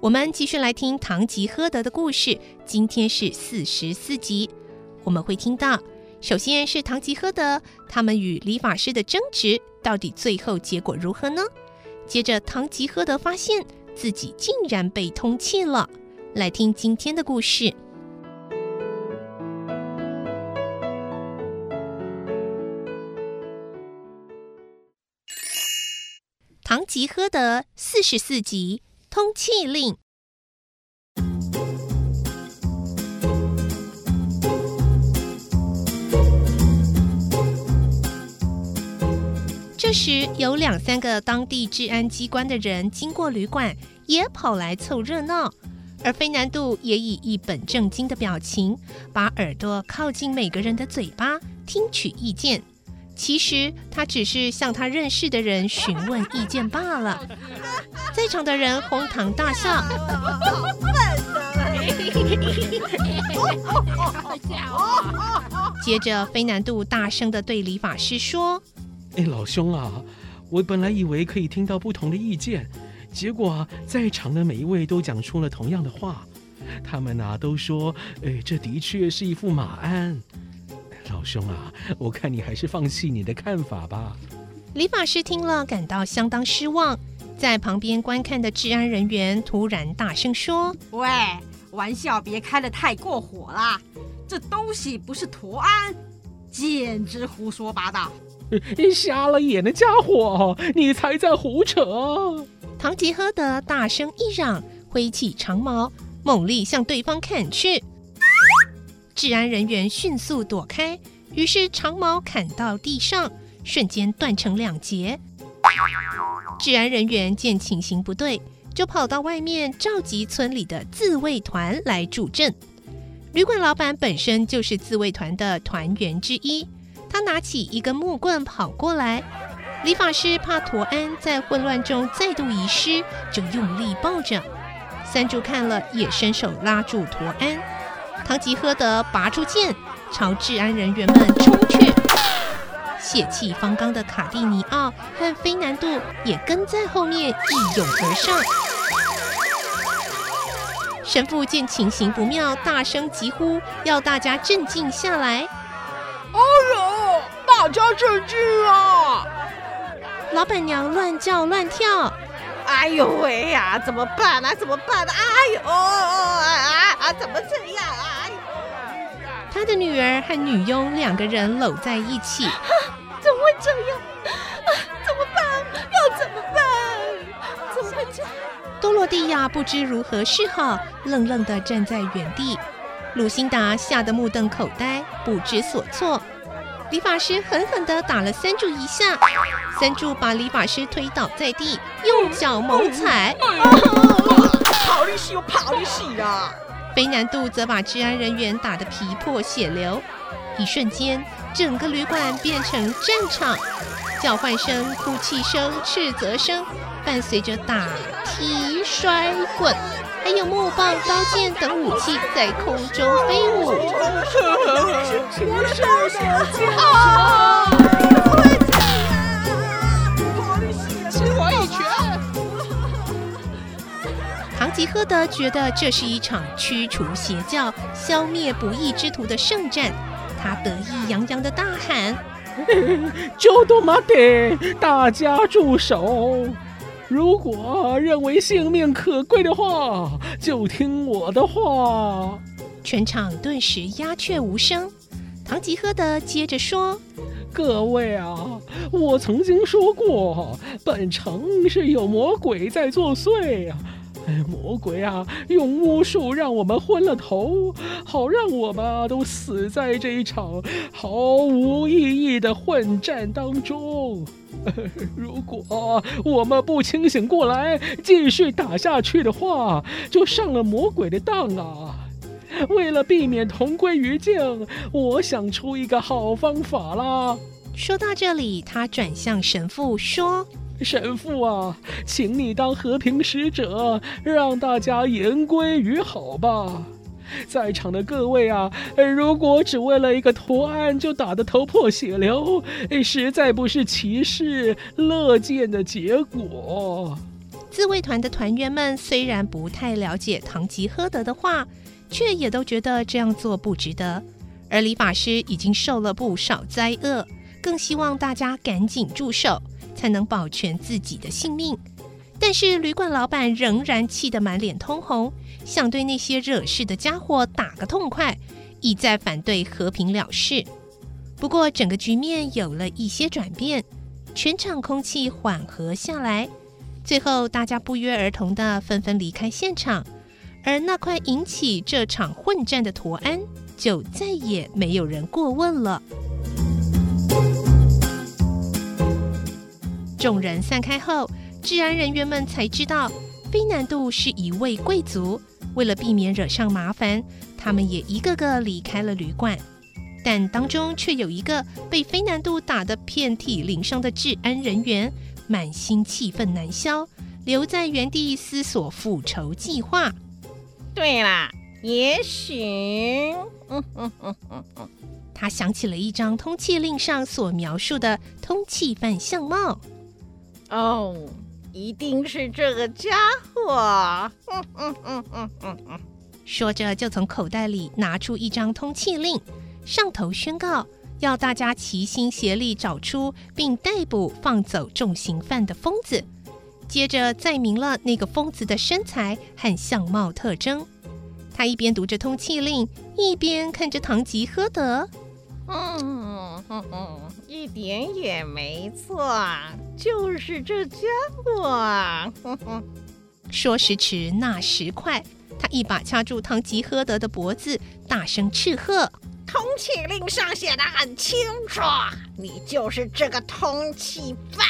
我们继续来听《唐吉诃德》的故事。今天是四十四集，我们会听到，首先是唐吉诃德他们与理发师的争执，到底最后结果如何呢？接着，唐吉诃德发现自己竟然被通缉了。来听今天的故事。唐吉诃德四十四集通气令。这时，有两三个当地治安机关的人经过旅馆，也跑来凑热闹。而菲南度也以一本正经的表情，把耳朵靠近每个人的嘴巴，听取意见。其实他只是向他认识的人询问意见罢了。在场的人哄堂大笑。接着，非难度大声的对理发师说：“哎，老兄啊，我本来以为可以听到不同的意见，结果在场的每一位都讲出了同样的话。他们啊都说，哎，这的确是一副马鞍。”老兄啊，我看你还是放弃你的看法吧。理发师听了，感到相当失望。在旁边观看的治安人员突然大声说：“喂，玩笑别开得太过火啦，这东西不是图案，简直胡说八道！瞎了眼的家伙，你才在胡扯！”唐吉诃德大声一嚷，挥起长矛，猛力向对方砍去。治安人员迅速躲开，于是长矛砍到地上，瞬间断成两截。治安人员见情形不对，就跑到外面召集村里的自卫团来助阵。旅馆老板本身就是自卫团的团员之一，他拿起一根木棍跑过来。理发师怕驮鞍在混乱中再度遗失，就用力抱着。三柱看了也伸手拉住驮鞍。唐吉诃德拔出剑，朝治安人员们冲去。血气方刚的卡蒂尼奥和菲南度也跟在后面一拥而上。神父见情形不妙，大声疾呼，要大家镇静下来。哎呦，大家镇静啊！老板娘乱叫乱跳。哎呦喂呀，怎么办啊？怎么办啊？哎呦，啊啊，怎么这样啊？他的女儿和女佣两个人搂在一起，啊，怎么会这样？啊，怎么办？要怎么办？怎么会这样？多罗蒂亚不知如何是好，愣愣地站在原地。鲁辛达吓得目瞪口呆，不知所措。理发师狠狠地打了三柱一下，三柱把理发师推倒在地，用脚猛踩。跑利息又跑利息啊！菲南度则把治安人员打得皮破血流，一瞬间，整个旅馆变成战场，叫唤声、哭泣声、斥责声，伴随着打、踢、摔、滚，还有木棒、刀剑等武器在空中飞舞。吉 诃德觉得这是一场驱除邪教、消灭不义之徒的圣战，他得意洋洋地大喊：“ 就多玛德，大家住手！如果认为性命可贵的话，就听我的话。”全场顿时鸦雀无声。唐吉诃德接着说：“各位啊，我曾经说过，本城是有魔鬼在作祟啊。”哎魔鬼啊，用巫术让我们昏了头，好让我们都死在这一场毫无意义的混战当中。如果我们不清醒过来，继续打下去的话，就上了魔鬼的当啊！为了避免同归于尽，我想出一个好方法啦。说到这里，他转向神父说。神父啊，请你当和平使者，让大家言归于好吧。在场的各位啊，如果只为了一个图案就打得头破血流，实在不是骑士乐见的结果。自卫团的团员们虽然不太了解唐吉诃德的话，却也都觉得这样做不值得。而李法师已经受了不少灾厄，更希望大家赶紧住手。才能保全自己的性命，但是旅馆老板仍然气得满脸通红，想对那些惹事的家伙打个痛快，一再反对和平了事。不过，整个局面有了一些转变，全场空气缓和下来，最后大家不约而同地纷纷离开现场，而那块引起这场混战的图案，就再也没有人过问了。众人散开后，治安人员们才知道，非南度是一位贵族。为了避免惹上麻烦，他们也一个个离开了旅馆。但当中却有一个被非南度打得遍体鳞伤的治安人员，满心气愤难消，留在原地思索复仇计划。对啦，也许……嗯嗯嗯嗯嗯，他想起了一张通缉令上所描述的通缉犯相貌。哦，一定是这个家伙！说着就从口袋里拿出一张通缉令，上头宣告要大家齐心协力找出并逮捕放走重刑犯的疯子。接着载明了那个疯子的身材和相貌特征。他一边读着通缉令，一边看着唐吉诃德。嗯哼哼，一点也没错，就是这家伙。哼哼，说时迟，那时快，他一把掐住汤吉诃德的脖子，大声斥喝：“通缉令上写的很清楚，你就是这个通缉犯。”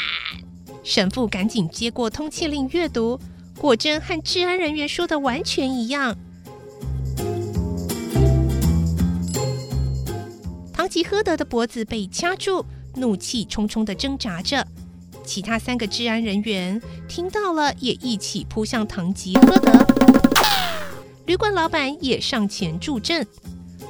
神父赶紧接过通缉令阅读，果真和治安人员说的完全一样。吉诃德的脖子被掐住，怒气冲冲的挣扎着。其他三个治安人员听到了，也一起扑向唐吉诃德。旅馆老板也上前助阵。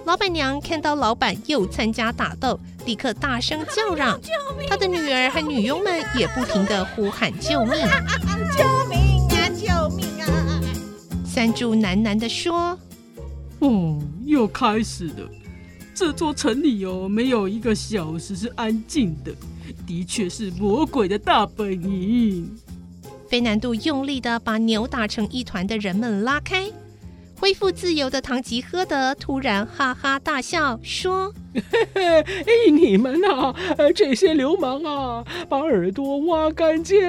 老板娘看到老板又参加打斗，立刻大声叫嚷。她的女儿和女佣们也不停的呼喊救命！救命啊！救命啊！三柱喃喃地说：“哦，又开始了。”这座城里哦，没有一个小时是安静的，的确是魔鬼的大本营。飞南度用力的把扭打成一团的人们拉开，恢复自由的唐吉诃德突然哈哈大笑，说：“嘿嘿，哎，你们呐，这些流氓啊，把耳朵挖干净，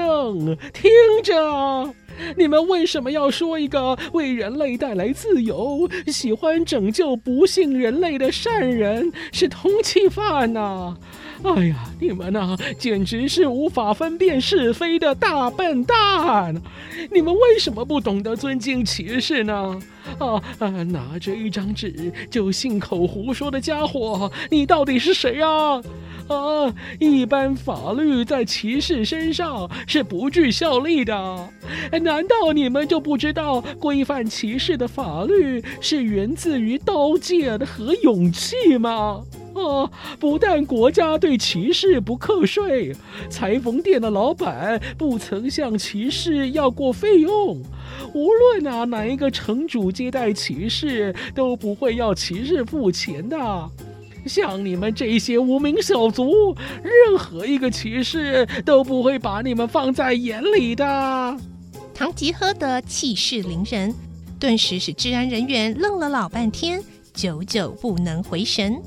听着。”你们为什么要说一个为人类带来自由、喜欢拯救不幸人类的善人是通缉犯呢？哎呀，你们呐，简直是无法分辨是非的大笨蛋！你们为什么不懂得尊敬骑士呢？啊啊，拿着一张纸就信口胡说的家伙，你到底是谁啊？啊！一般法律在骑士身上是不具效力的。难道你们就不知道规范骑士的法律是源自于刀剑和勇气吗？啊！不但国家对骑士不课税，裁缝店的老板不曾向骑士要过费用，无论啊哪一个城主接待骑士，都不会要骑士付钱的。像你们这些无名小卒，任何一个骑士都不会把你们放在眼里的。唐吉诃德气势凌人，顿时使治安人员愣了老半天，久久不能回神。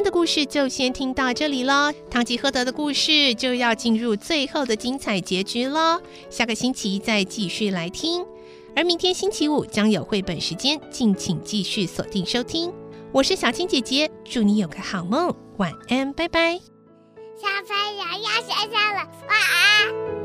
天的故事就先听到这里了，唐吉诃德的故事就要进入最后的精彩结局了。下个星期再继续来听，而明天星期五将有绘本时间，敬请继续锁定收听。我是小青姐姐，祝你有个好梦，晚安，拜拜。小朋友要睡觉了，晚安。